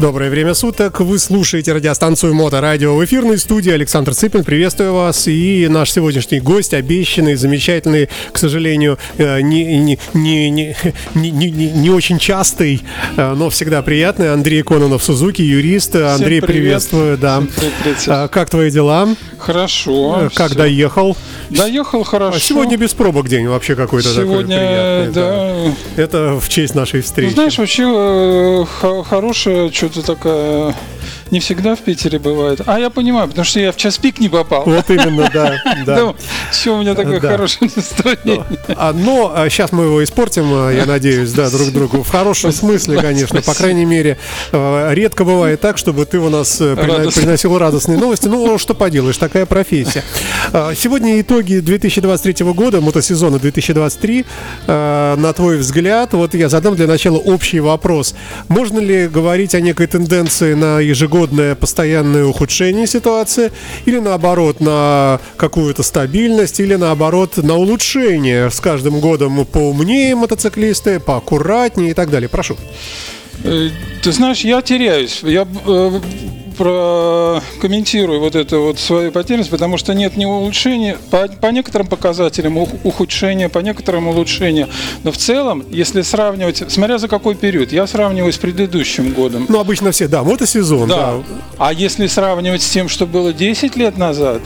Доброе время суток. Вы слушаете радиостанцию Моторадио в эфирной студии. Александр Цыпин, приветствую вас. И наш сегодняшний гость, обещанный, замечательный, к сожалению, э, не, не, не, не, не, не, не очень частый, э, но всегда приятный. Андрей Кононов, Сузуки, юрист. Андрей, привет. приветствую. Да. привет. А, Как твои дела? Хорошо. Э, Как всё. доехал? Доехал хорошо. А Сегодня без пробок день вообще какой-то Сегодня, такой приятный. да. Это в честь нашей встречи. Ну, знаешь, вообще э, хо- хорошая, что-то такая... Не всегда в Питере бывает. А я понимаю, потому что я в час пик не попал. Вот именно, да. да. все у меня такое хорошее настроение. А, но сейчас мы его испортим, а, я надеюсь, да, друг другу. В хорошем смысле, конечно. По крайней мере, редко бывает так, чтобы ты у нас э, приносил радостные новости. Ну, что поделаешь, такая профессия. А, Сегодня итоги 2023 года, мотосезона 2023. А, На твой взгляд, вот я задам для начала общий вопрос. Можно ли говорить о некой тенденции на ежегодное постоянное ухудшение ситуации или наоборот на какую-то стабильность или наоборот на улучшение с каждым годом поумнее мотоциклисты, поаккуратнее и так далее. Прошу. Э, Ты знаешь, я теряюсь. Я э, прокомментирую вот эту вот свою потерянность, потому что нет ни улучшения, по, по некоторым показателям ух- ухудшения, по некоторым улучшения. Но в целом, если сравнивать, смотря за какой период, я сравниваю с предыдущим годом. Ну, обычно все, да, мотосезон, да. Да. А если сравнивать с тем, что было 10 лет назад,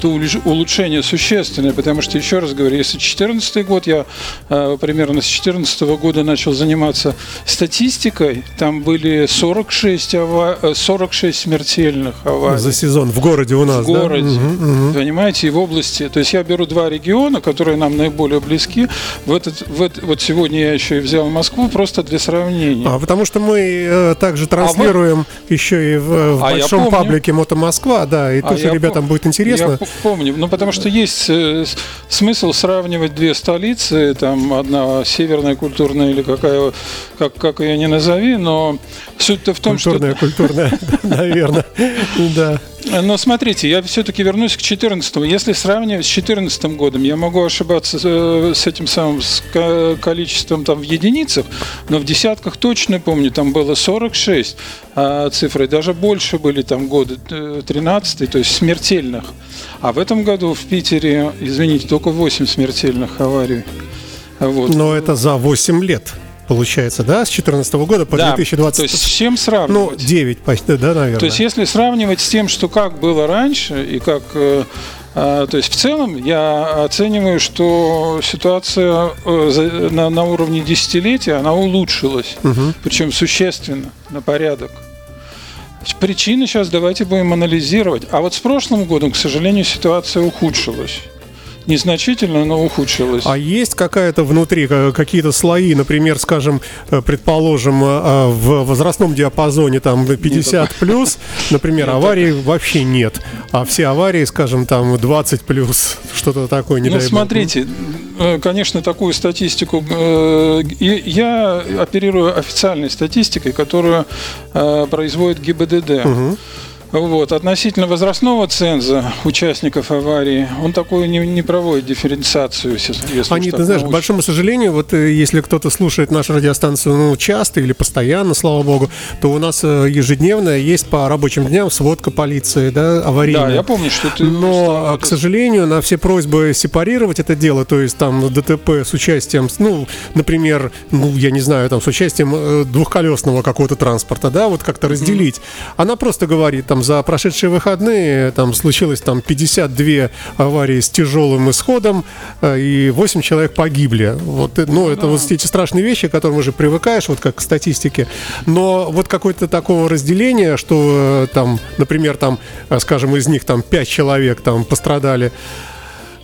то улучшение существенное, потому что, еще раз говорю, если 2014 год, я э, примерно с 2014 года начал заниматься статистикой, там были 46, ава- э, 46 смертельных аварий. За сезон в городе у нас, в городе, да? Мгм, мгм. понимаете, и в области. То есть я беру два региона, которые нам наиболее близки. В этот, в эт- вот сегодня я еще и взял Москву просто для сравнения. А, потому что мы э, также транслируем еще и в, в А большом паблике Мото Москва, да, и А тоже ребятам пом- будет интересно. Я помню, ну потому что есть э, смысл сравнивать две столицы, там одна северная культурная или какая, как, как ее не назови, но суть-то в том, Культурная, культурная, наверное, да. что... Но смотрите, я все-таки вернусь к 14 Если сравнивать с 14 годом, я могу ошибаться э, с этим самым с ко- количеством там в единицах, но в десятках точно помню, там было 46 а, цифры, даже больше были там годы, э, 13 то есть смертельных. А в этом году в Питере, извините, только 8 смертельных аварий. Вот. Но это за 8 лет, получается, да, с 2014 года по Да, 2020. То есть с чем Ну, сравнивать? 9 почти, да, наверное. То есть если сравнивать с тем, что как было раньше и как... э, а, То есть в целом я оцениваю, что ситуация э, за- на, на уровне десятилетия, она улучшилась, Мгм. причем существенно, на порядок. Причины сейчас давайте будем анализировать. А вот с прошлым годом, к сожалению, ситуация ухудшилась. Незначительно, но ухудшилась. А есть какая-то внутри, ка- какие-то слои, например, скажем, э, предположим, э, э, в возрастном диапазоне там 50 плюс, например, аварий вообще нет, а все аварии, скажем, там 20 плюс, что-то такое, не Ну, дай бог. смотрите, э, конечно, такую статистику. э, Я оперирую официальной статистикой, которую э, производит ГИБДД. Мгм. Вот. Относительно возрастного ценза участников аварии, он такую не, не проводит дифференциацию. если- Они, ты знаешь, к большому сожалению, вот э, если кто-то слушает нашу радиостанцию ну, часто или постоянно, слава богу, то у нас э, ежедневно есть по рабочим дням сводка полиции, да, аварийная. Да, я помню, что ты... Но, а, к сожалению, на все просьбы сепарировать это дело, то есть там ДТП с участием, ну, например, ну, я не знаю, там с участием э, двухколесного какого-то транспорта, да, вот как-то разделить. Она просто говорит, там, за прошедшие выходные там случилось там 52 аварии с тяжелым исходом, э, и 8 человек погибли. Вот, э, ну, это вот эти страшные вещи, к которым уже привыкаешь, вот как к статистике. Но вот какое-то такого разделения, что э, там, например, там, скажем, из них там 5 человек там пострадали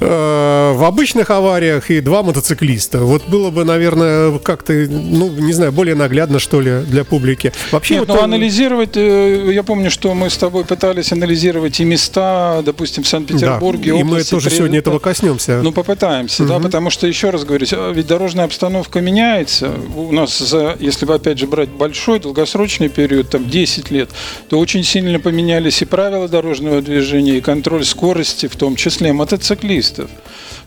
в обычных авариях и два мотоциклиста. Вот было бы, наверное, как-то, ну, не знаю, более наглядно, что ли, для публики. Вообще, Нет, вот, ну э, анализировать, э, я помню, что мы с тобой пытались анализировать и места, допустим, в да, Санкт-Петербурге, и мы тоже при- сегодня этого коснемся. Ну, попытаемся, да, потому что, еще раз говорю, э, ведь дорожная обстановка меняется. У нас, за, если бы, опять же, брать большой, долгосрочный период, там, 10 лет, то очень сильно поменялись и правила дорожного движения, и контроль скорости, в том числе мотоциклист. Мотоциклистов.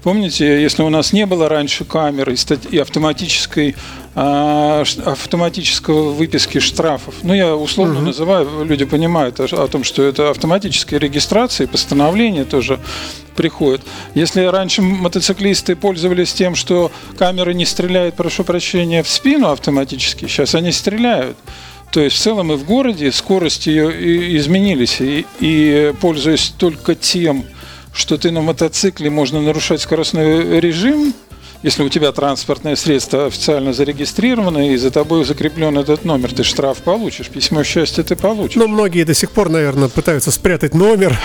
Помните, если у нас не было раньше камеры и автоматической а, автоматического выписки штрафов. Ну, я условно угу. называю, люди понимают о, о том, что это автоматическая регистрация, постановление тоже приходит. Если раньше мотоциклисты пользовались тем, что камера не стреляет, прошу прощения, в спину автоматически, сейчас они стреляют. То есть в целом и в городе скорости изменились. И, и пользуясь только тем, что ты на мотоцикле можно нарушать скоростной режим, если у тебя транспортное средство официально зарегистрировано и за тобой закреплен этот номер, ты штраф получишь, письмо счастья ты получишь. Но многие до сих пор, наверное, пытаются спрятать номер.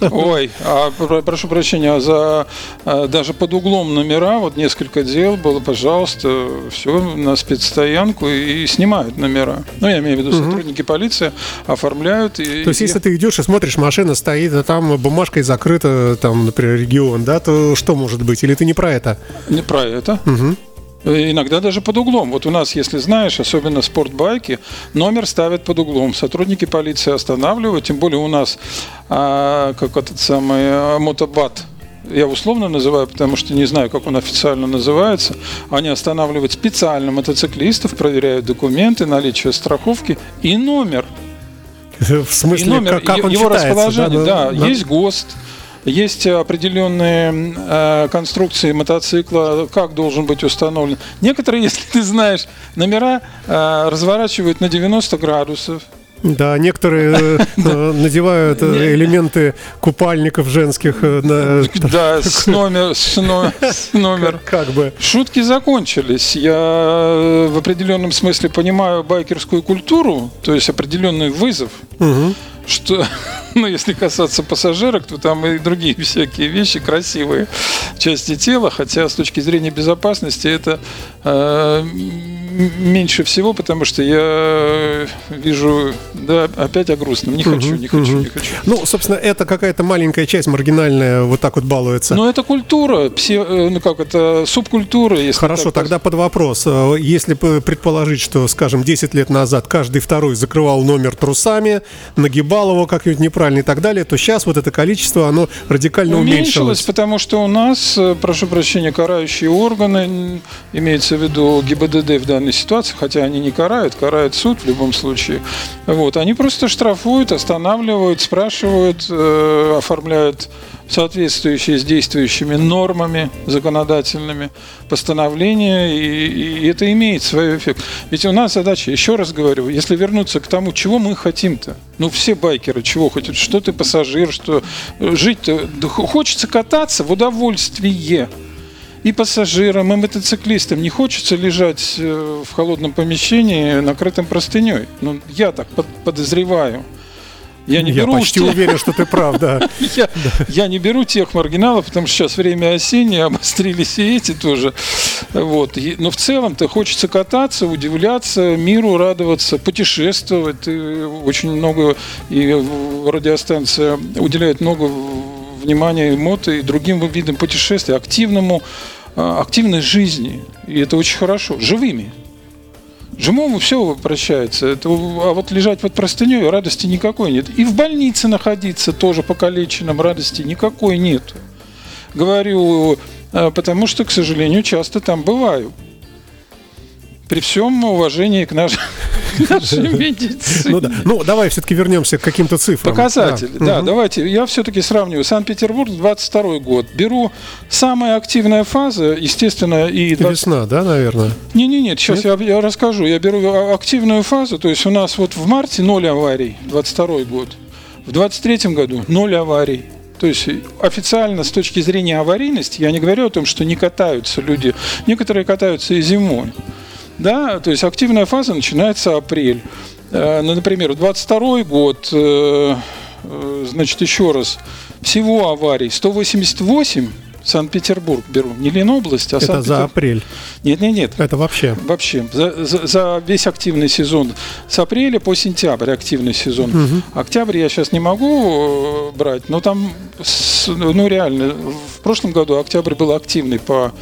Ой, а прошу прощения, а за а, даже под углом номера, вот несколько дел было, пожалуйста, все на спецстоянку и снимают номера. Ну, я имею в виду, сотрудники полиции оформляют. И, то есть, если ты идешь и смотришь, машина стоит, а там бумажкой закрыта, там, например, регион, да, то что может быть? Или ты не про это? Не про это. Угу. Иногда даже под углом. Вот у нас, если знаешь, особенно спортбайки, номер ставят под углом. Сотрудники полиции останавливают, тем более у нас, а, как этот самый а, мотобат, я условно называю, потому что не знаю, как он официально называется. Они останавливают специально мотоциклистов, проверяют документы, наличие страховки и номер. В смысле, и номер, как он его расположение, да, да, да, есть ГОСТ, есть определенные э, конструкции мотоцикла, как должен быть установлен. Некоторые, если ты знаешь, номера э, разворачивают на 90 градусов. Да, некоторые э, надевают элементы купальников женских. Да, с номер, с номер. Как бы. Шутки закончились. Я в определенном смысле понимаю байкерскую культуру, то есть определенный вызов. Угу что, ну, если касаться пассажирок, то там и другие всякие вещи, красивые части тела, хотя с точки зрения безопасности это э, меньше всего, потому что я вижу, да, опять о грустном. Не хочу, не хочу, не хочу. Ну, собственно, это какая-то маленькая часть маргинальная, вот так вот балуется. Но это культура, пси, э, ну как это, субкультура. Если Хорошо, так... тогда под вопрос. Э, если предположить, что, скажем, 10 лет назад каждый второй закрывал номер трусами, нагибал его как-нибудь неправильно и так далее, то сейчас вот это количество, оно радикально уменьшилось. Уменьшилось, потому что у нас, э, прошу прощения, карающие органы, имеется в виду ГИБДД в данной ситуации, хотя они не карают, карает суд в любом случае. Вот, они просто штрафуют, останавливают, спрашивают, э, оформляют соответствующие с действующими нормами законодательными постановления, и, и это имеет свой эффект. Ведь у нас задача, еще раз говорю, если вернуться к тому, чего мы хотим-то, ну все байкеры чего хотят, что ты пассажир, что жить-то, хочется кататься в удовольствие и пассажирам, и мотоциклистам не хочется лежать э, в холодном помещении, накрытым простыней. Ну, я так подозреваю. Я не я беру почти тех... уверен, что ты прав, да. я, я не беру тех маргиналов, потому что сейчас время осеннее, обострились и эти тоже. Вот. Но в целом-то хочется кататься, удивляться, миру радоваться, путешествовать. И очень много, и радиостанция уделяет много внимания мото и другим видам путешествий, активному, а, активной жизни. И это очень хорошо. Живыми. Живому все прощается. Это, а вот лежать под простыней радости никакой нет. И в больнице находиться тоже покалеченным радости никакой нет. Говорю, а, потому что, к сожалению, часто там бываю. При всем уважении к нашим медицине. Ну, да. ну давай все-таки вернемся к каким-то цифрам. Показатели, да, да угу. давайте. Я все-таки сравниваю. Санкт-Петербург, 22 год. Беру самая активная фаза, естественно, и... 20... Весна, да, наверное? Не-не-не, сейчас я, я расскажу. Я беру активную фазу, то есть у нас вот в марте 0 аварий, 22 год. В 23 году 0 аварий. То есть официально с точки зрения аварийности я не говорю о том, что не катаются люди. Некоторые катаются и зимой. Да, то есть активная фаза начинается апрель. Э, ну, например, 22 год, э, э, значит, еще раз, всего аварий 188 Санкт-Петербург беру, не Ленобласть, а Это за апрель? Нет, нет, нет. Это вообще? Вообще. За, за, за весь активный сезон. С апреля по сентябрь активный сезон. Угу. Октябрь я сейчас не могу брать, но там, ну реально, в прошлом году октябрь был активный по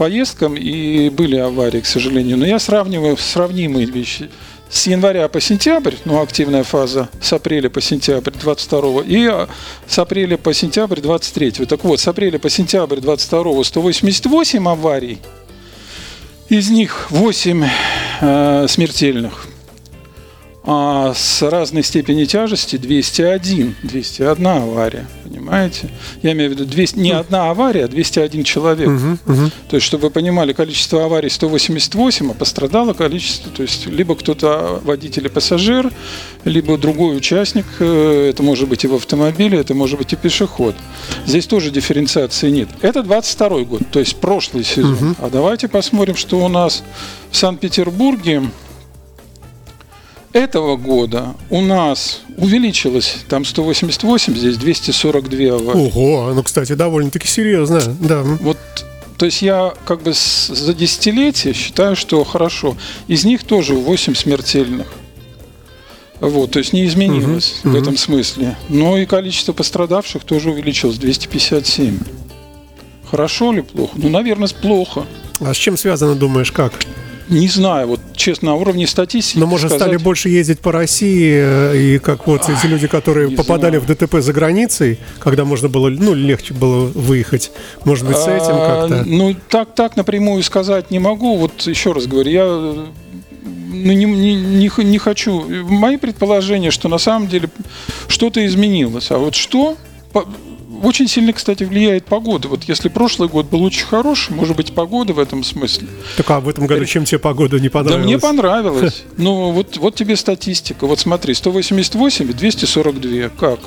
поездкам, и были аварии, к сожалению. Но я сравниваю сравнимые вещи. с января по сентябрь, ну, активная фаза с апреля по сентябрь 22 и а, с апреля по сентябрь 23. Так вот, с апреля по сентябрь 22 188 аварий, из них 8 э, смертельных а с разной степенью тяжести 201, 201 авария, понимаете? Я имею в виду 200, не одна авария, а 201 человек. Угу, угу. То есть, чтобы вы понимали, количество аварий 188, а пострадало количество, то есть, либо кто-то водитель и пассажир, либо другой участник, э, это может быть и в автомобиле, это может быть и пешеход. Здесь тоже дифференциации нет. Это 22 год, то есть прошлый сезон. Угу. А давайте посмотрим, что у нас в Санкт-Петербурге этого года у нас увеличилось там 188, здесь 242 аварии. Ого, ну, кстати, довольно-таки серьезно, да. Вот то есть я как бы за десятилетие считаю, что хорошо. Из них тоже 8 смертельных. Вот, то есть не изменилось угу, в угу. этом смысле. Но и количество пострадавших тоже увеличилось 257. Хорошо или плохо? Ну, наверное, плохо. А с чем связано, думаешь, как? Не знаю, вот честно, на уровне статистики. Но, может, сказать... стали больше ездить по России, э, и как вот эти люди, которые попадали знаю. в ДТП за границей, когда можно было, ну, легче было выехать. Может быть, с этим а, как-то? Ну, так, так напрямую сказать не могу. Вот еще раз говорю, я ну, не, не, не, не хочу. Мои предположения, что на самом деле что-то изменилось. А вот что? Очень сильно, кстати, влияет погода. Вот если прошлый год был очень хороший, может быть, погода в этом смысле. Так а в этом году чем тебе погода не понравилась? Да мне понравилось. Ну, вот, вот тебе статистика. Вот смотри, 188 и 242. Как?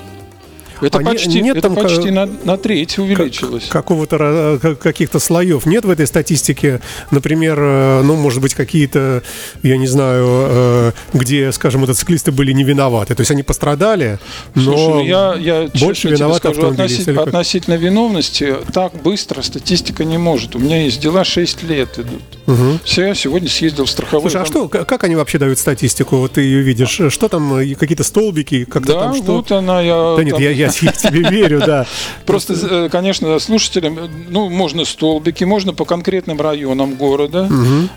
Это а почти, нет это там почти на, на треть увеличилось. Как, какого-то каких-то слоев нет в этой статистике. Например, э, ну, может быть, какие-то, я не знаю, э, где, скажем, мотоциклисты были не виноваты. То есть они пострадали, но Слушай, ну я, я больше виноваты скажу, относительно, относительно виновности так быстро статистика не может. У меня есть дела 6 лет идут. Угу. Все, я сегодня съездил в страховой. Слушай, а что, как они вообще дают статистику? Вот ты ее видишь. Что там, э, какие-то столбики? Как да, там, что? вот она. Я, да нет, я, я я тебе верю, да. Просто, э, конечно, слушателям, ну, можно столбики, можно по конкретным районам города.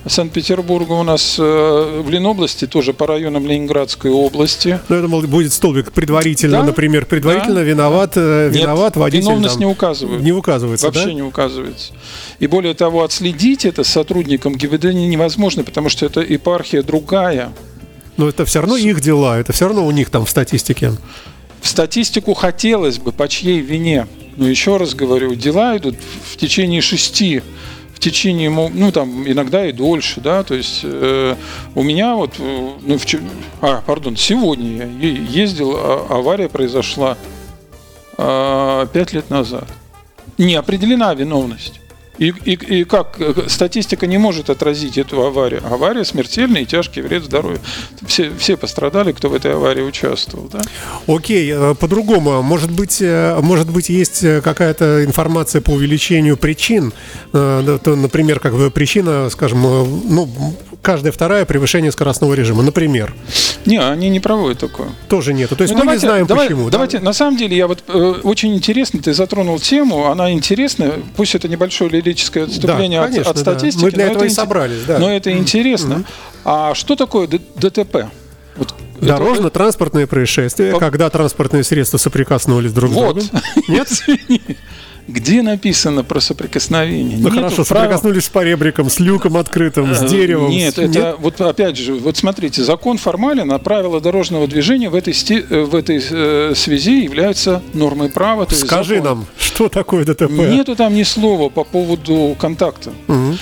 Санкт-Петербурга у нас э, в Ленобласти, тоже по районам Ленинградской области. Ну, это, мол, будет столбик предварительно, например, предварительно виноват, э, виноват водитель. виновность не указывают. Не указывается, Вообще не указывается. И более того, отследить это сотрудникам ГИБД невозможно, потому что это епархия другая. Но это все равно их дела, это все равно у них там в статистике. Статистику хотелось бы, по чьей вине. Но еще раз говорю, дела идут в течение шести в течение, ну там иногда и дольше, да, то есть э, у меня вот, э, ну, в, а, пардон, сегодня я ездил, а, авария произошла а, пять лет назад. Не определена виновность. И, и, и как статистика не может отразить эту аварию? Авария смертельная и тяжкий вред здоровью. Все, все пострадали, кто в этой аварии участвовал. Да? Окей, э, по-другому. Может быть, э, может быть, есть какая-то информация по увеличению причин. Э, например, как бы причина, скажем, ну, каждая вторая превышение скоростного режима, например. Не, они не проводят такое. Тоже нет. То есть ну, мы давайте, не знаем давай, почему. Давайте, да? на самом деле, я вот э, очень интересно, ты затронул тему, она интересная, пусть это небольшое лирическое отступление да, конечно, от, от статистики. Мы для этого и собрались, да. Но это интересно. Mm-hmm. А что такое ДТП? Вот Дорожно-транспортные происшествия, по... когда транспортные средства соприкоснулись друг с вот. другом. Нет? Где написано про соприкосновение? Ну хорошо, соприкоснулись с поребриком, с люком открытым, с э, деревом. Нет, с... это Нет? вот опять же, вот смотрите, закон формален, а правила дорожного движения в этой, сти... Э, в этой э, связи являются нормой права. Скажи нам, что такое ДТП? Нету там ни слова по поводу контакта. Угу.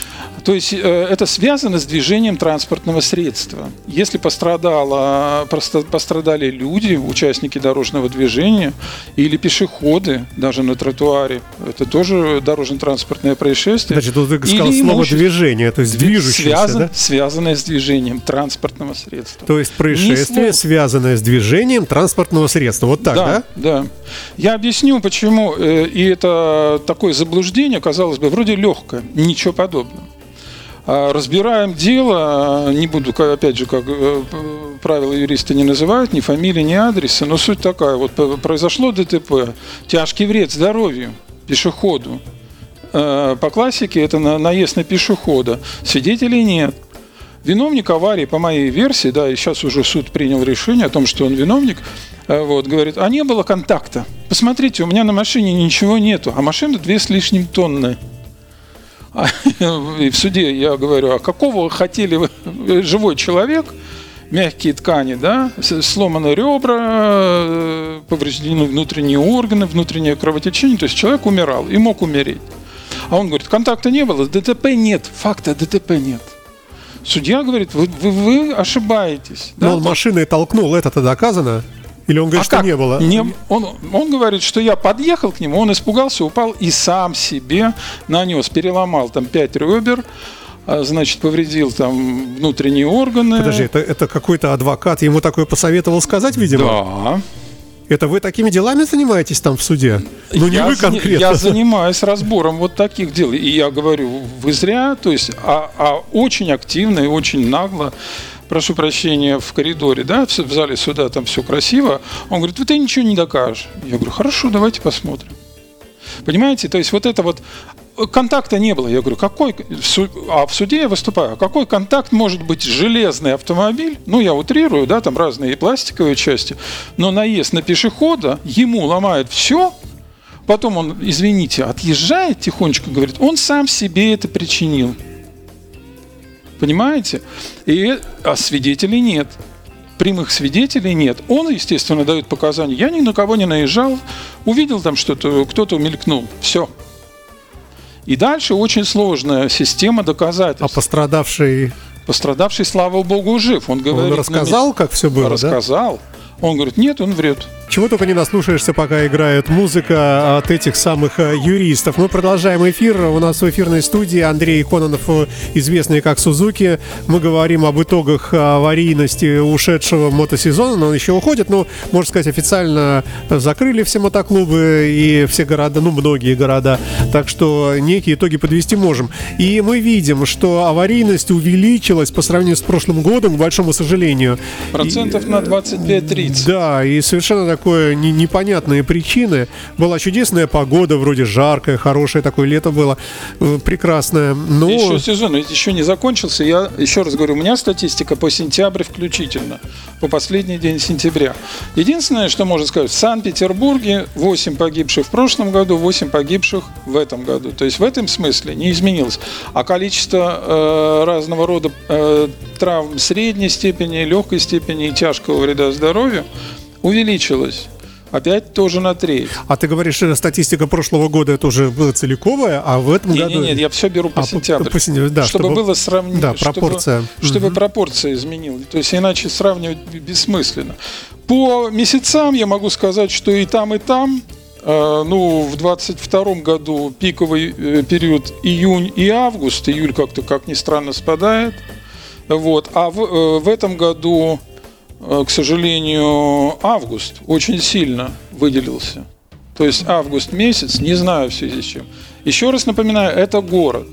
То есть э, это связано с движением транспортного средства. Если пострадало, пострадали люди, участники дорожного движения или пешеходы, даже на тротуаре, это тоже дорожно-транспортное происшествие. Значит, тут ты сказал или слово движение, то есть движущееся, связан, да? Связанное с движением транспортного средства. То есть происшествие, связанное с движением транспортного средства. Вот так, да? Да, да. Я объясню, почему. Э, и это такое заблуждение, казалось бы, вроде легкое, ничего подобного. А, разбираем дело, не буду, опять же, как э, правила юриста не называют, ни фамилии, ни адреса, но суть такая, вот произошло ДТП, тяжкий вред здоровью, пешеходу. Э, по классике это наезд на пешехода. Свидетелей нет. Виновник аварии, по моей версии, да, и сейчас уже суд принял решение о том, что он виновник, э, вот, говорит, а не было контакта. Посмотрите, у меня на машине ничего нету, а машина две с лишним тонны. И в суде я говорю, а какого хотели вы, живой человек, мягкие ткани, да, сломаны ребра, э, повреждены внутренние органы, внутреннее кровотечение, то есть человек умирал и мог умереть. А он говорит, контакта не было, ДТП нет, факта ДТП нет. Судья говорит, вы, вы, вы ошибаетесь. Но да? он машиной толкнул, это-то доказано? Или он говорит, а что как? не было? Не, он, он говорит, что я подъехал к нему, он испугался, упал и сам себе нанес, переломал там пять ребер, а, значит, повредил там внутренние органы. Подожди, это, это какой-то адвокат ему такое посоветовал сказать, видимо? Да. Это вы такими делами занимаетесь там в суде? Ну, не я вы конкретно. Я занимаюсь разбором вот таких дел. И я говорю, вы зря, то есть, а, а очень активно и очень нагло прошу прощения, в коридоре, да, в зале суда там все красиво. Он говорит, вы ты ничего не докажешь. Я говорю, хорошо, давайте посмотрим. Понимаете, то есть вот это вот контакта не было. Я говорю, какой, а в суде я выступаю, какой контакт может быть железный автомобиль, ну я утрирую, да, там разные пластиковые части, но наезд на пешехода, ему ломает все, потом он, извините, отъезжает тихонечко, говорит, он сам себе это причинил. Понимаете? И, а свидетелей нет прямых свидетелей нет. Он, естественно, дает показания. Я ни на кого не наезжал, увидел там что-то, кто-то мелькнул. Все. И дальше очень сложная система доказательств. А пострадавший? Пострадавший, слава богу, жив. Он, говорит, он рассказал, как все было, Рассказал. Да? Он говорит, нет, он врет. Чего только не наслушаешься, пока играет музыка от этих самых э, юристов. Мы продолжаем эфир. У нас в эфирной студии Андрей Кононов, э, известный как Сузуки. Мы говорим об итогах аварийности ушедшего мотосезона, но он еще уходит. Но, можно сказать, официально закрыли все мотоклубы и все города, ну, многие города. Так что некие итоги подвести можем. И мы видим, что аварийность увеличилась по сравнению с прошлым годом, к большому сожалению. Процентов и, на 25-30. Да, и совершенно такое не, непонятные причины. Была чудесная погода, вроде жаркое, хорошее такое лето было, э, прекрасное. Но... Еще сезон еще не закончился. Я еще раз говорю, у меня статистика по сентябрь включительно, по последний день сентября. Единственное, что можно сказать, в Санкт-Петербурге 8 погибших в прошлом году, 8 погибших в этом году. То есть в этом смысле не изменилось. А количество э, разного рода э, травм средней степени, легкой степени и тяжкого вреда здоровью увеличилось. Опять тоже на треть. А ты говоришь, что статистика прошлого года это уже была целиковая, а в этом не, году... Нет, нет, я все беру по а, сентябрю. По, сентябрю да, чтобы, чтобы было сравнение. Да, пропорция. Чтобы, чтобы угу. пропорция изменилась. То есть иначе сравнивать бессмысленно. По месяцам я могу сказать, что и там, и там э, ну, в 22 году пиковый э, период июнь и август, июль как-то, как ни странно, спадает. Вот. А в, э, в этом году Э, к сожалению, август очень сильно выделился. То есть август месяц, не знаю в связи с чем. Еще раз напоминаю, это город.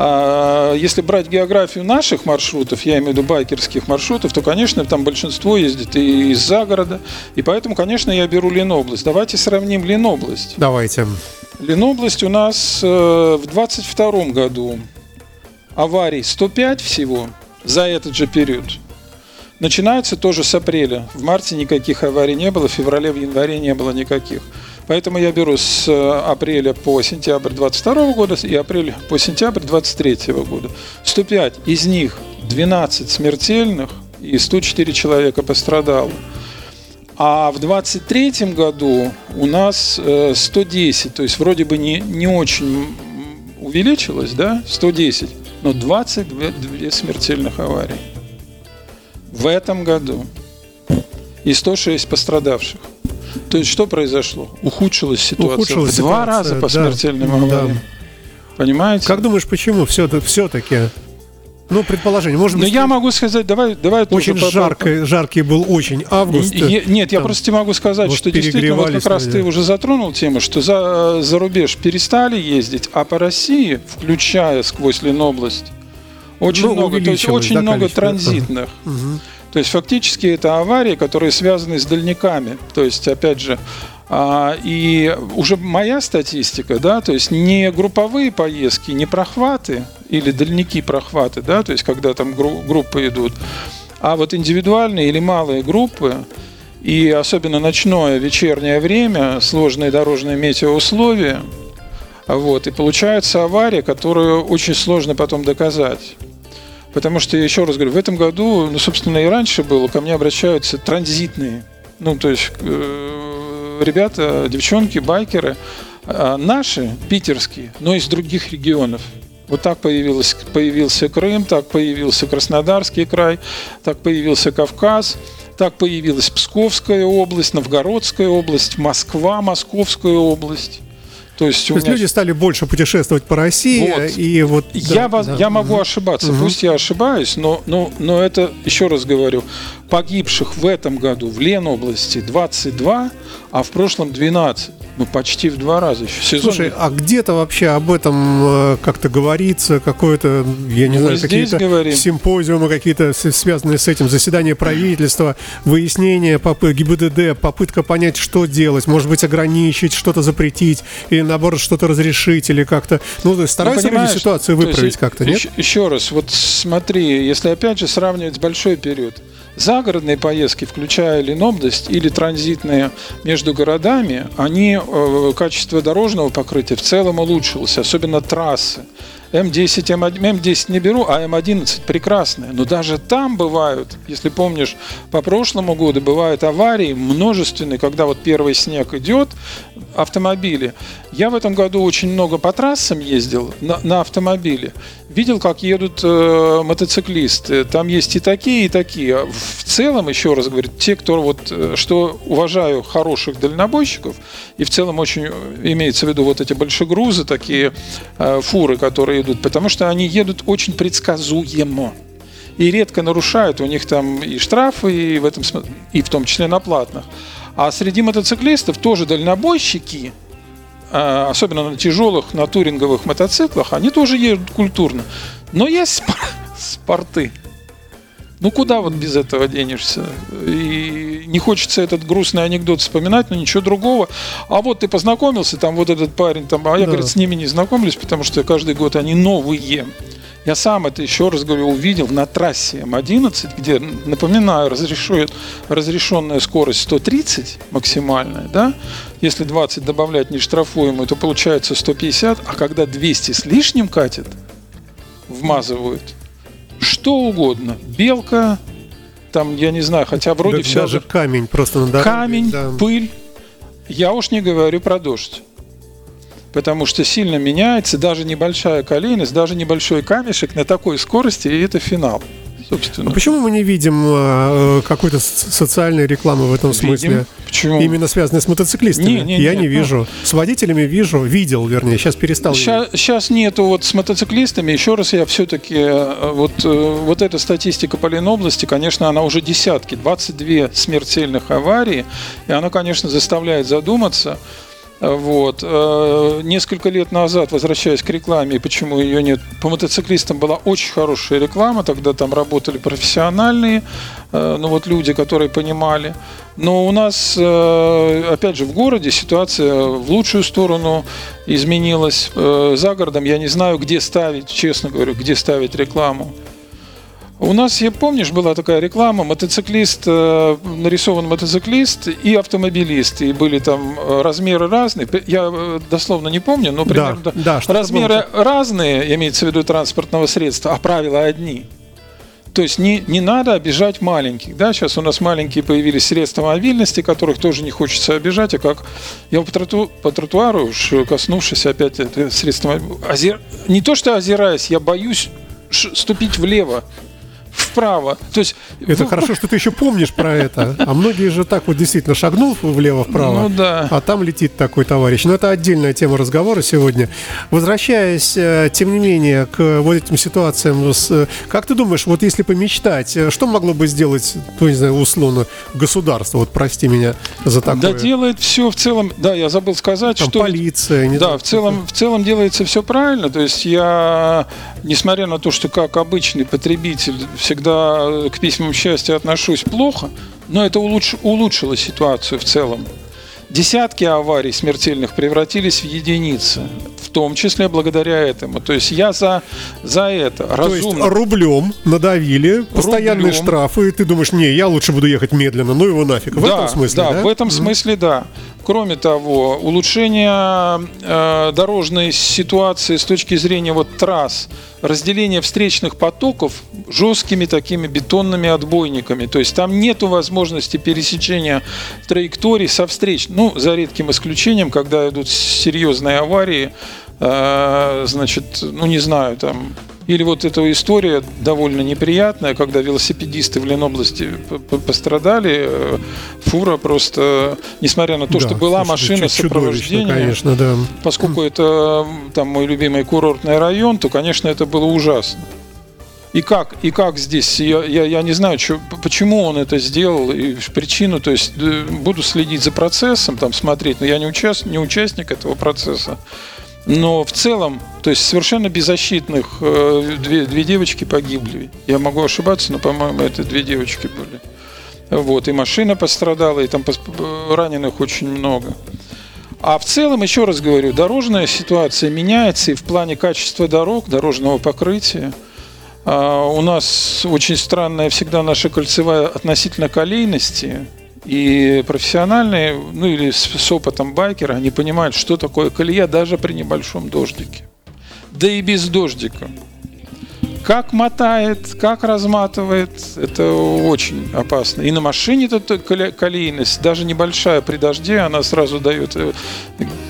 А если брать географию наших маршрутов, я имею в виду байкерских маршрутов, то, конечно, там большинство ездит и из-за города. И поэтому, конечно, я беру Ленобласть. Давайте сравним Ленобласть. Давайте. Ленобласть у нас э, в 22 году аварий 105 всего за этот же период. Начинается тоже с апреля. В марте никаких аварий не было, в феврале, в январе не было никаких. Поэтому я беру с э, апреля по сентябрь 22 года и апрель по сентябрь 23 года. 105 из них 12 смертельных и 104 человека пострадало. А в 23 году у нас 110, э, то есть вроде бы не, не очень увеличилось, да, 110, но 22 смертельных аварий в этом году и 106 пострадавших. То есть что произошло? Ухудшилась ситуация Ухудшилась в два ситуация, раза по да, смертельным авариям. Да. Понимаете? Как думаешь, почему все-таки? Все ну, предположение. Может быть, Но я могу сказать, давай, давай очень жаркий, жаркий был очень август. Я, нет, я просто могу сказать, что действительно, вот как раз ты уже затронул тему, что за, за рубеж перестали ездить, а по России, включая сквозь Ленобласть, очень ну, много, то есть очень да, много транзитных. Угу. То есть фактически это аварии, которые связаны с дальниками. То есть, опять же, А, и уже моя статистика, да, то есть не групповые поездки, не прохваты или дальники прохваты, да, то есть когда там гру- группы идут, а вот индивидуальные или малые группы, и особенно ночное, вечернее время, сложные дорожные метеоусловия, вот, и получается авария, которую очень сложно потом доказать. Потому что, еще раз говорю, в этом году, ну, собственно, и раньше было, ко мне обращаются транзитные. Ну, то есть э, ребята, девчонки, байкеры, э, наши, питерские, но из других регионов. Вот так появилось, появился Крым, так появился Краснодарский край, так появился Кавказ, так появилась Псковская область, Новгородская область, Москва, Московская область. То есть, То есть меня... люди стали больше путешествовать по России вот. и вот. Я да, вас, да. я могу ошибаться, угу. пусть я ошибаюсь, но, но, но это еще раз говорю, погибших в этом году в Ленобласти 22, а в прошлом 12. Ну, почти в два раза еще. Сезон... Слушай, а где-то вообще об этом э, как-то говорится, какое-то, я не ну, знаю, какие-то симпозиумы какие-то связанные с этим, заседание правительства, выяснение поп- ГИБДД, попытка понять, что делать, может быть, ограничить, что-то запретить, или наоборот, что-то разрешить, или как-то, ну, стараются ну, люди ситуацию выправить как-то, нет? Еще, еще раз, вот смотри, если опять же сравнивать большой период, Загородные поездки, включая Ленобласть или транзитные между городами, они, э, качество дорожного покрытия в целом улучшилось, особенно трассы. М10, М1, М10 не беру, а М11 прекрасная. Но даже там бывают, если помнишь, по прошлому году бывают аварии множественные, когда вот первый снег идет, автомобили. Я в этом году очень много по трассам ездил на, на автомобиле. Видел, как едут э, мотоциклисты. Там есть и такие, и такие. В целом, еще раз говорю, те, кто вот, э, что уважаю хороших дальнобойщиков, и в целом очень э, имеется в виду вот эти большегрузы, такие э, фуры, которые идут, потому что они едут очень предсказуемо и редко нарушают. У них там и штрафы, и в этом и в том числе на платных. А среди мотоциклистов тоже дальнобойщики, а, особенно на тяжелых, на туринговых мотоциклах, они тоже едут культурно. Но есть спорты. Ну куда вот без этого денешься? И не хочется этот грустный анекдот вспоминать, но ничего другого. А вот ты познакомился, там вот этот парень, там, а я, да. говорит, с ними не знакомлюсь, потому что каждый год они новые. Я сам это, еще раз говорю, увидел на трассе М11, где, напоминаю, разрешает, разрешенная скорость 130 максимальная, да? Если 20 добавлять нештрафуемую, то получается 150, а когда 200 с лишним катит, вмазывают, что угодно. Белка, там, я не знаю, хотя вроде да, все... Даже камень просто на дороге. Камень, да. пыль. Я уж не говорю про дождь потому что сильно меняется даже небольшая колейность, даже небольшой камешек на такой скорости, и это финал. Собственно. А почему мы не видим э, какой-то социальной рекламы в этом видим. смысле? Почему? Именно связанной с мотоциклистами. Не, не, Я нет, не вижу. Ну... С водителями вижу, видел, вернее, сейчас перестал. Сейчас, сейчас нету вот с мотоциклистами. Еще раз я все-таки э, вот э, вот эта статистика по Ленобласти, конечно, она уже десятки, 22 смертельных аварий, и она, конечно, заставляет задуматься. Вот. Э, несколько лет назад, возвращаясь к рекламе, почему ее нет, по мотоциклистам была очень хорошая реклама, тогда там работали профессиональные, э, ну вот люди, которые понимали. Но у нас, э, опять же, в городе ситуация в лучшую сторону изменилась. За городом я не знаю, где ставить, честно говорю, где ставить рекламу. У нас, я помнишь, была такая реклама, мотоциклист, э, нарисован мотоциклист и автомобилист, и были там э, размеры разные. Я э, дословно не помню, но примерно да, да, размеры разные, имеется в виду транспортного средства, а правила одни. То есть не, не надо обижать маленьких. Да? Сейчас у нас маленькие появились средства мобильности, которых тоже не хочется обижать. А как я по, троту, по тротуару, уж коснувшись опять это средства озер... не то что озираясь, я боюсь ступить влево вправо. То есть, это в... хорошо, что ты еще помнишь про это. А многие же так вот действительно шагнул влево-вправо, ну, да. а там летит такой товарищ. Но это отдельная тема разговора сегодня. Возвращаясь, э, тем не менее, к вот этим ситуациям, э, как ты думаешь, вот если помечтать, э, что могло бы сделать, ну, не знаю, условно, государство, вот прости меня за такое. Да делает все в целом, да, я забыл сказать, там что... полиция. Не да, знаю, в целом, в целом делается все правильно, то есть я, несмотря на то, что как обычный потребитель всегда к письмам счастья отношусь плохо, но это улуч, улучшило ситуацию в целом. Десятки аварий смертельных превратились в единицы, в том числе благодаря этому. То есть я за, за это. То есть рублем надавили, постоянные рублем. штрафы, и ты думаешь, не, я лучше буду ехать медленно, ну его нафиг. В да, этом смысле, да? Да, в этом смысле, да. Кроме того, улучшение э, дорожной ситуации с точки зрения вот трасс, разделение встречных потоков жесткими такими бетонными отбойниками. То есть там нет возможности пересечения траекторий со встреч. Ну, за редким исключением, когда идут серьезные аварии, значит, ну не знаю, там или вот эта история довольно неприятная, когда велосипедисты в Ленобласти пострадали, э, фура просто, несмотря на то, да, что была машина сопровождения, конечно, да. поскольку это там мой любимый курортный район, то, конечно, это было ужасно. И как, и как здесь? Я, я, я не знаю, что, почему он это сделал, и причину. То есть э, буду следить за процессом, там смотреть, но я не, участ, не участник этого процесса. Но в целом, то есть совершенно беззащитных э, две, две девочки погибли. Я могу ошибаться, но, по-моему, это две девочки были. Вот, и машина пострадала, и там раненых очень много. А в целом, еще раз говорю, дорожная ситуация меняется и в плане качества дорог, дорожного покрытия. А у нас очень странная всегда наша кольцевая относительно колейности. И профессиональные, ну или с, с опытом байкера, они понимают, что такое колея даже при небольшом дождике. Да и без дождика. Как мотает, как разматывает, это очень опасно. И на машине эта колейность, даже небольшая при дожде, она сразу дает э,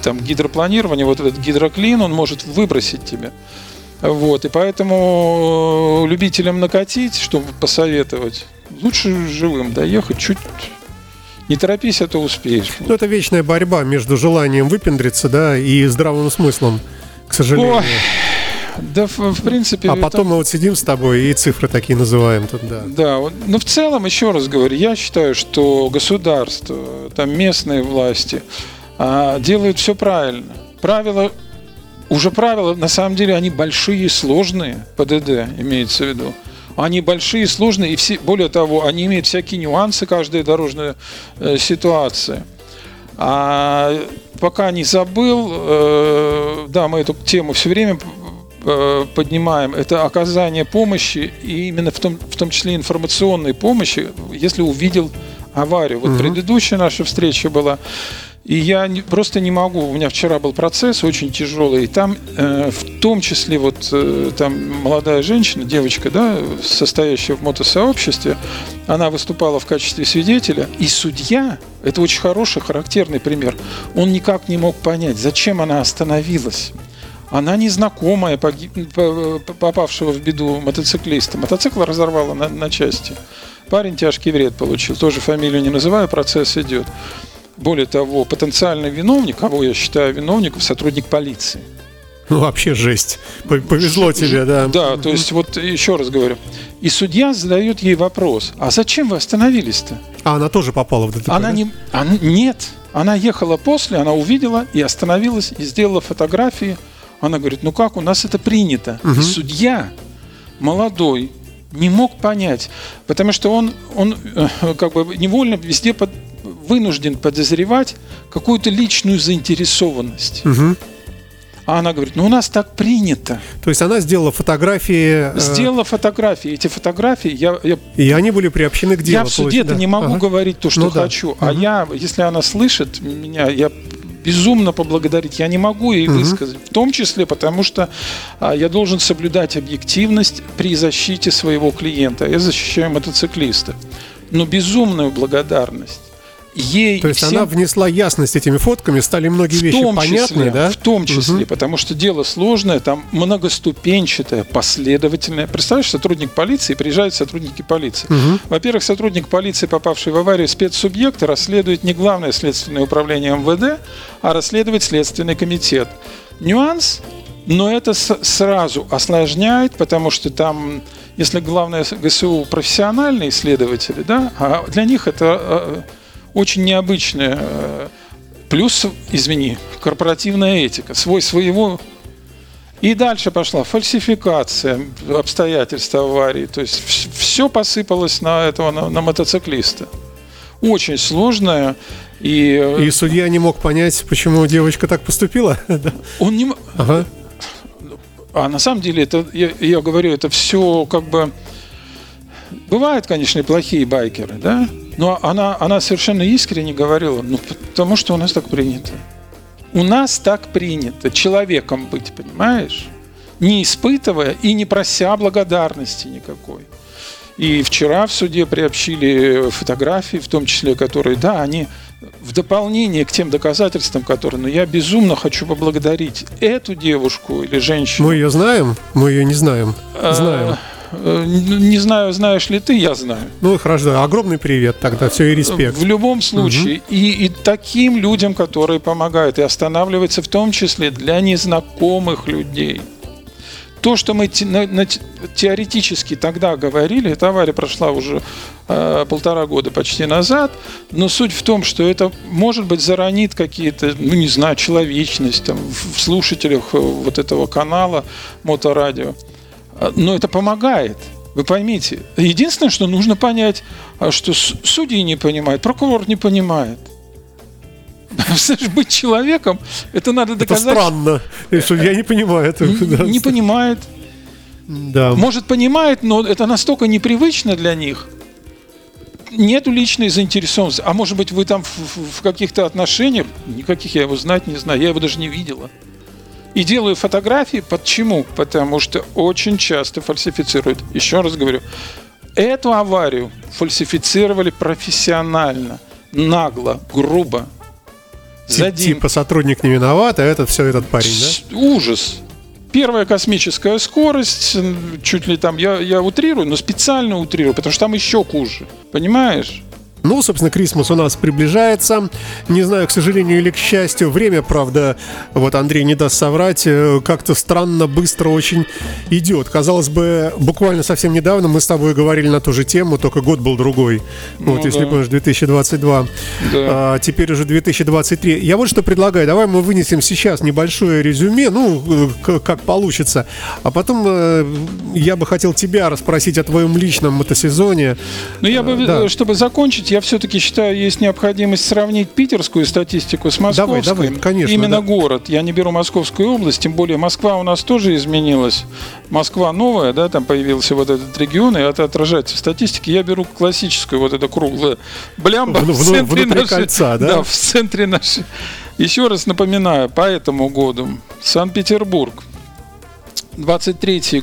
там гидропланирование, вот этот гидроклин, он может выбросить тебя. Вот, и поэтому э, любителям накатить, чтобы посоветовать, лучше живым доехать чуть не торопись, а то успеешь. Ну, это вечная борьба между желанием выпендриться, да, и здравым смыслом, к сожалению. Ой. Да, в, в принципе. А потом это... мы вот сидим с тобой и цифры такие называем тут, да. Да, вот, но в целом, еще раз говорю, я считаю, что государство, там местные власти а, делают все правильно. Правила, уже правила, на самом деле, они большие сложные, ПДД имеется в виду. Они большие, сложные, и все, более того, они имеют всякие нюансы, каждая дорожная э, ситуация. А пока не забыл, э, да, мы эту тему все время э, поднимаем, это оказание помощи, и именно в том, в том числе информационной помощи, если увидел аварию. Вот угу. предыдущая наша встреча была и я не, просто не могу. У меня вчера был процесс очень тяжелый, и там э, в том числе вот э, там молодая женщина, девочка, да, состоящая в мотосообществе, она выступала в качестве свидетеля, и судья, это очень хороший, характерный пример, он никак не мог понять, зачем она остановилась. Она незнакомая, попавшего в беду мотоциклиста. Мотоцикл разорвало на, на части. Парень тяжкий вред получил. Тоже фамилию не называю, процесс идет. Более того, потенциальный виновник, кого я считаю виновником, сотрудник полиции. Ну, вообще жесть. Повезло тебе, да. Да, то есть вот еще раз говорю. И судья задает ей вопрос, а зачем вы остановились-то? А она тоже попала в ДТП? Она да? не... Она, нет. Она ехала после, она увидела и остановилась, и сделала фотографии. Она говорит, ну как, у нас это принято. Угу. И судья молодой, не мог понять, потому что он, он э, как бы невольно везде под, вынужден подозревать какую-то личную заинтересованность. Угу. А она говорит, ну у нас так принято. То есть она сделала фотографии... Э, сделала фотографии. Эти фотографии я... я и они были приобщены к делу. Я в суде-то да. не могу ага. говорить то, что ну, хочу. Да. А угу. я, если она слышит меня, я безумно поблагодарить. Я не могу ей угу. высказать. В том числе потому, что а, я должен соблюдать объективность при защите своего клиента. Я защищаю мотоциклиста. Но безумную благодарность ей То есть всем... она внесла ясность этими фотками, стали многие вещи понятны, да? В том числе, угу. потому что дело сложное, там многоступенчатое, последовательное. Представляешь, сотрудник полиции, приезжают сотрудники полиции. Угу. Во-первых, сотрудник полиции, попавший в аварию спецсубъекта, расследует не главное следственное управление МВД, а расследует Следственный комитет. Нюанс, но это сразу осложняет, потому что там если главное ГСУ профессиональные исследователи, да, а для них это а, очень необычная. Плюс, извини, корпоративная этика. Свой своего и дальше пошла фальсификация обстоятельств аварии. То есть все посыпалось на этого, на, на мотоциклиста. Очень сложная. И, э, и судья не мог понять, почему девочка так поступила? Он не... Ага. А на самом деле, это, я, я говорю, это все как бы... Бывают, конечно, и плохие байкеры, да? Но она, она совершенно искренне говорила, ну, потому что у нас так принято. У нас так принято человеком быть, понимаешь? Не испытывая и не прося благодарности никакой. И вчера в суде приобщили фотографии, в том числе, которые, да, они в дополнение к тем доказательствам, которые, ну, я безумно хочу поблагодарить эту девушку или женщину. Мы ее знаем, мы ее не знаем. А, знаем. Э, не знаю, знаешь ли ты, я знаю. Ну, хорошо, огромный привет тогда, все и респект. В любом случае, угу. и, и таким людям, которые помогают, и останавливается в том числе для незнакомых людей – то, что мы те, на, на, теоретически тогда говорили, эта авария прошла уже э, полтора года почти назад, но суть в том, что это, может быть, заронит какие-то, ну, не знаю, человечность там, в слушателях э, вот этого канала Моторадио. Э, но это помогает. Вы поймите. Единственное, что нужно понять, а что судьи не понимают, прокурор не понимает – быть человеком, это надо доказать. Это странно. Я не понимаю этого. Не, не понимает. Да. Может, понимает, но это настолько непривычно для них. Нету личной заинтересованности. А может быть, вы там в, в каких-то отношениях, никаких я его знать не знаю, я его даже не видела. И делаю фотографии. Почему? Потому что очень часто фальсифицируют. Еще раз говорю, эту аварию фальсифицировали профессионально, нагло, грубо. За Типа сотрудник не виноват, а этот все этот парень, да? Ужас. Первая космическая скорость, чуть ли там, я, я утрирую, но специально утрирую, потому что там еще хуже. Понимаешь? Ну, собственно, Крисмас у нас приближается. Не знаю, к сожалению или к счастью. Время, правда, вот Андрей не даст соврать, э, как-то странно, быстро очень идет. Казалось бы, буквально совсем недавно мы с тобой говорили на ту же тему, только год был другой. Ну, вот, да. если помнишь, 2022. Да. А, теперь уже 2023. Я вот что предлагаю. Давай мы вынесем сейчас небольшое резюме, ну, э, как получится. А потом э, я бы хотел тебя расспросить о твоем личном мотосезоне. Ну, я бы, да. чтобы закончить, я все-таки считаю, есть необходимость сравнить питерскую статистику с московской. Давай, давай, конечно. Именно да. город. Я не беру Московскую область, тем более Москва у нас тоже изменилась. Москва новая, да, там появился вот этот регион, и это отражается в статистике. Я беру классическую, вот это круглое блямба в, в центре нашей, кольца, да? Да, в центре нашей. Еще раз напоминаю, по этому году Санкт-Петербург, 23,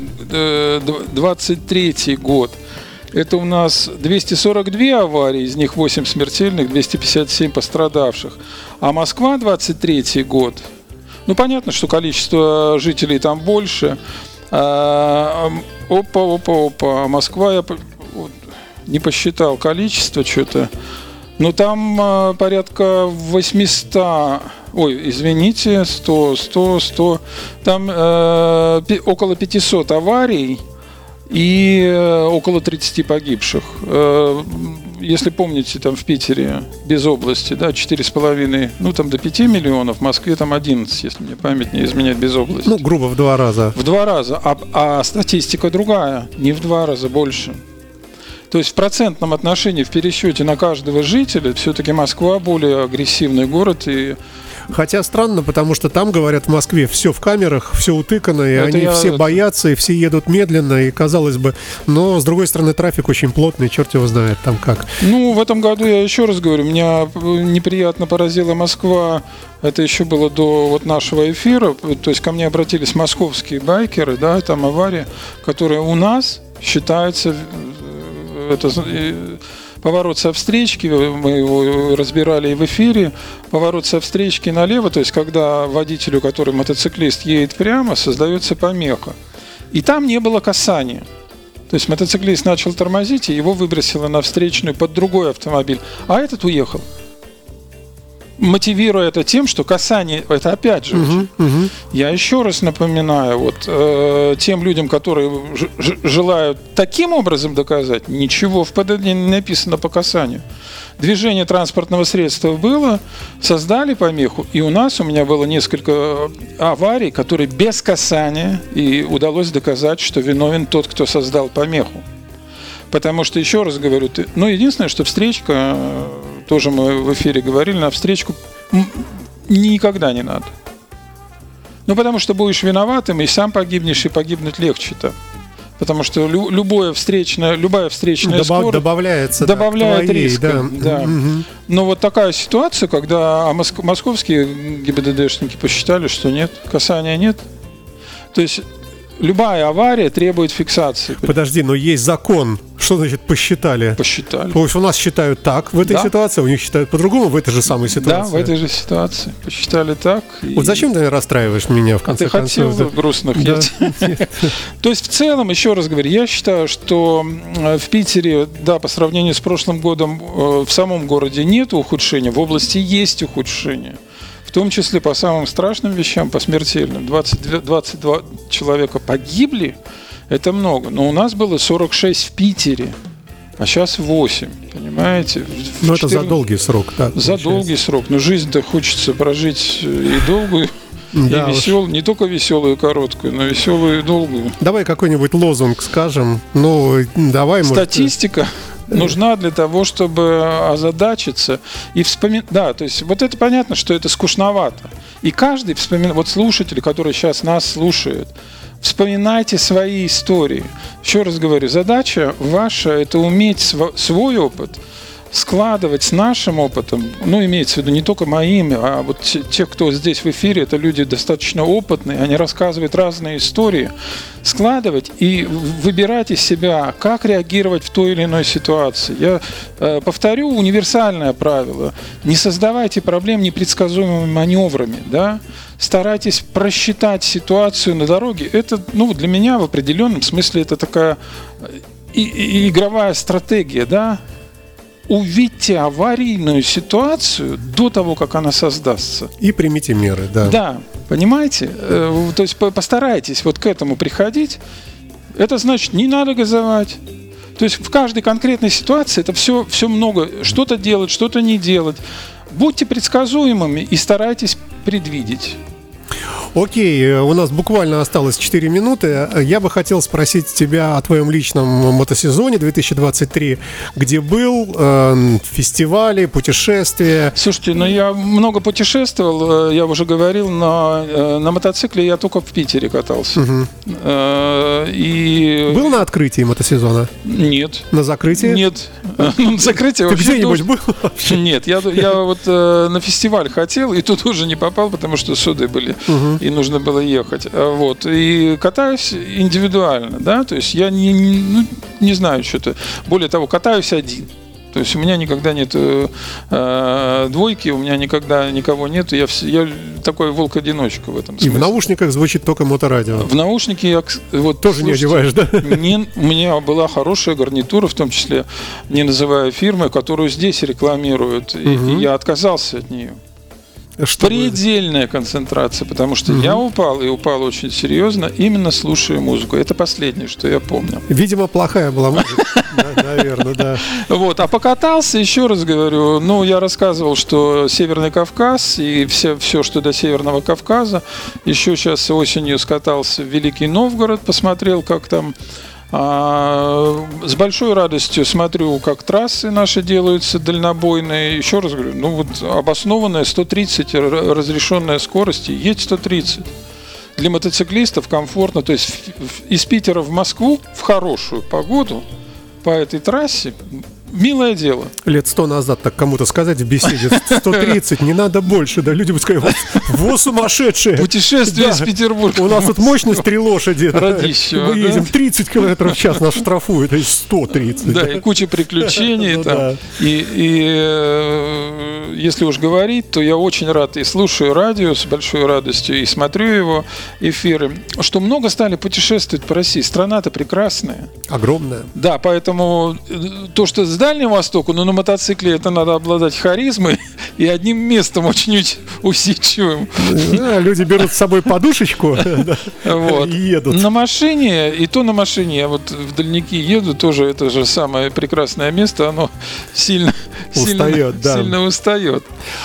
23 э, год – это у нас 242 аварии, из них 8 смертельных, 257 пострадавших. А Москва 23 год. Ну, понятно, что количество жителей там больше. А, опа, опа, опа. Москва, я не посчитал количество что-то. Но там а, порядка 800 ой, извините, 100, 100, 100, там э, около 500 аварий, и э, около 30 погибших. Э, если помните, там в Питере, без области, да, 4,5, ну там до 5 миллионов, в Москве там 11, если мне память не изменяет, без области. Ну, грубо в два раза. В два раза, а, а статистика другая, не в два раза больше. То есть в процентном отношении, в пересчете на каждого жителя, все-таки Москва более агрессивный город и Хотя странно, потому что там, говорят, в Москве все в камерах, все утыкано, и Это они я... все боятся, и все едут медленно, и казалось бы, но с другой стороны трафик очень плотный, черт его знает там как. Ну, в этом году я еще раз говорю, меня неприятно поразила Москва, это еще было до вот нашего эфира, то есть ко мне обратились московские байкеры, да, там авария, которая у нас считается э, это поворот со встречки, мы его разбирали и в эфире, поворот со встречки налево, то есть когда водителю, который мотоциклист, едет прямо, создается помеха. И там не было касания. То есть мотоциклист начал тормозить, и его выбросило на встречную под другой автомобиль, а этот уехал мотивируя это тем, что касание, это опять же, угу, угу. я еще раз напоминаю, вот э, тем людям, которые желают таким образом доказать, ничего в ПДД не написано по касанию. Движение транспортного средства было, создали помеху, и у нас, у меня было несколько аварий, которые без касания, и удалось доказать, что виновен тот, кто создал помеху. Потому что, еще раз говорю, ты, ну, единственное, что встречка, э, тоже мы в эфире говорили, на встречку никогда не надо. Ну, потому что будешь виноватым, и сам погибнешь, и погибнуть легче там. Потому что лю- любое встречное, любая встречная Добав- скорость добавляется добавляет да, твоей, риска. да. Да. Мгм. Но вот такая ситуация, когда а моск- московские ГИБДДшники посчитали, что нет, касания нет. То есть любая авария требует фиксации. Подожди, но есть закон. Что значит посчитали? Посчитали. То есть у нас считают так в этой Да. ситуации, у них считают по-другому в этой же самой Да, ситуации. в этой же ситуации. Посчитали так. и- Вот зачем ты расстраиваешь меня в А конце ты хотел концов? да? грустных? Да. То есть в целом, еще раз говорю, я считаю, что м, в Питере, да, по сравнению с прошлым годом, э, в самом городе нет ухудшения, в области есть ухудшение. В том числе по самым страшным вещам, по смертельным. 22, 22 человека погибли, это много. Но у нас было 46 в Питере, а сейчас 8, понимаете? В Ну, это за 14 долгий срок, да. За получается. долгий срок. Но жизнь-то хочется прожить э, и долгую, Да и уж. веселую, не только веселую и короткую, но веселую и долгую. Давай какой-нибудь лозунг скажем. Ну, давай, может, Статистика нужна для того, чтобы озадачиться и вспоминать. Да, то есть вот это понятно, что это скучновато. И каждый вспоминает, вот слушатель, который сейчас нас слушает, вспоминайте свои истории. Еще раз говорю, задача ваша – это уметь сво- свой опыт складывать с нашим опытом, ну, имеется в виду не только моим, а вот те, те, кто здесь в эфире, это люди достаточно опытные, они рассказывают разные истории, складывать и выбирать из себя, как реагировать в той или иной ситуации. Я э, повторю универсальное правило. Не создавайте проблем непредсказуемыми маневрами, да? Старайтесь просчитать ситуацию на дороге. Это, ну, для меня в определенном смысле это такая э, и- и- игровая стратегия, да? Увидьте аварийную ситуацию до того, как она создастся. и примите меры, да. Да, понимаете? Э, То есть по- постарайтесь вот к этому приходить. Это значит, не надо газовать. То есть в каждой конкретной ситуации это все, все много. Что-то делать, что-то не делать. Будьте предсказуемыми и старайтесь предвидеть. Окей, э, у нас буквально осталось 4 минуты. Я бы хотел спросить тебя о твоем личном мотосезоне 2023, где был, э, фестивали, путешествия. Слушайте, ну я много путешествовал, э, я уже говорил, но э, на мотоцикле я только в Питере катался. Э, И Был на открытии мотосезона? нет, На закрытии? нет, Ну, закрытие Ты вообще где-нибудь был? Нет, я, вот на фестиваль хотел, и тут уже не попал, потому что суды были, и нужно было ехать. А Вот. И катаюсь индивидуально, да, то есть я не, не- ну, не знаю что-то. Более того, катаюсь один. То есть у меня никогда нет э, э, двойки, у меня никогда никого нет. Я, я такой волк-одиночка в этом И смысле. в наушниках звучит только моторадио. В наушники я вот Тоже не слушайте, одеваешь, да? мне- у меня была хорошая гарнитура, в том числе, не называя фирмы, которую здесь рекламируют. И, и я отказался от нее. Чтобы- Предельная концентрация, потому что я упал, и упал очень серьезно, именно слушая музыку. Это последнее, что я помню. Видимо, плохая была музыка. Наверное, да. Вот, а покатался, еще раз говорю, ну, я рассказывал, что Северный Кавказ и все, все, что до Северного Кавказа. Еще сейчас осенью скатался в Великий Новгород, посмотрел, как там с большой радостью смотрю, как трассы наши делаются дальнобойные. Еще раз говорю, ну вот обоснованная 130 р- разрешенная скорость, едь 130. Для мотоциклистов комфортно, то есть из Питера в Москву в хорошую погоду по этой трассе милое дело. Лет сто назад так кому-то сказать в беседе 130, не надо больше, да люди бы сказали, во сумасшедшие. Путешествие из Петербурга. У нас тут мощность три лошади. Мы едем 30 километров в час, нас штрафуют, а 130. Да, и куча приключений Ну там. и, э, если уж говорить, то я очень рад и слушаю радио с большой радостью, и смотрю его эфиры, что много стали путешествовать по России. Страна-то прекрасная. Огромная. Да, поэтому э, то, что с Дальнего Востока, ну, на мотоцикле это надо обладать харизмой и одним местом очень усидчивым. Да, люди берут с собой подушечку вот. и едут. На машине, и то на машине, я вот в дальники еду, тоже это же самое прекрасное место, оно сильно устает, сильно, да. сильно устает.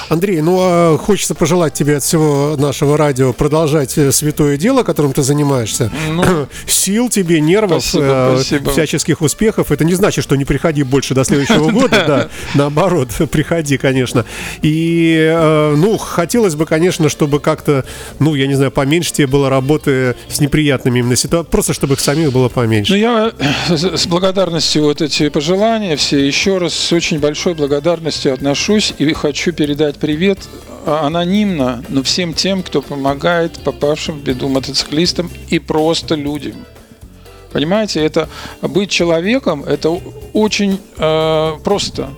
Андрей, ну а хочется пожелать тебе от всего нашего радио продолжать э, святое дело, которым ты занимаешься. Ну, Сил тебе, нервов, спасибо, э, спасибо. всяческих успехов. Это не значит, что не приходи больше до следующего года, да, наоборот, приходи, конечно. И, э, ну, хотелось бы, конечно, чтобы как-то, ну, я не знаю, поменьше тебе было работы с неприятными именно ситуациями, просто чтобы их самих было поменьше. Ну, я с благодарностью вот эти пожелания все еще раз с очень большой благодарностью отношусь и хочу передать привет а, анонимно, но всем тем, кто помогает попавшим в беду мотоциклистам и просто людям. Понимаете, это быть человеком, это очень э, просто.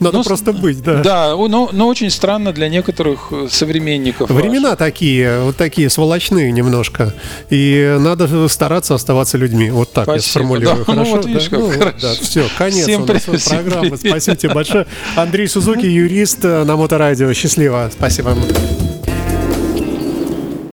Надо но, просто быть, да. Да, но, но очень странно для некоторых э, современников. Времена ваших. такие, вот такие сволочные немножко. И надо стараться оставаться людьми. Вот так Спасибо. я сформулирую. Да. Ну хорошо? Ну, вот, видишь, да? ну, хорошо. Да, все, конец всем у нас привет, программы. Спасибо тебе большое. Андрей Сузуки, юрист на Моторадио. Счастливо. Спасибо.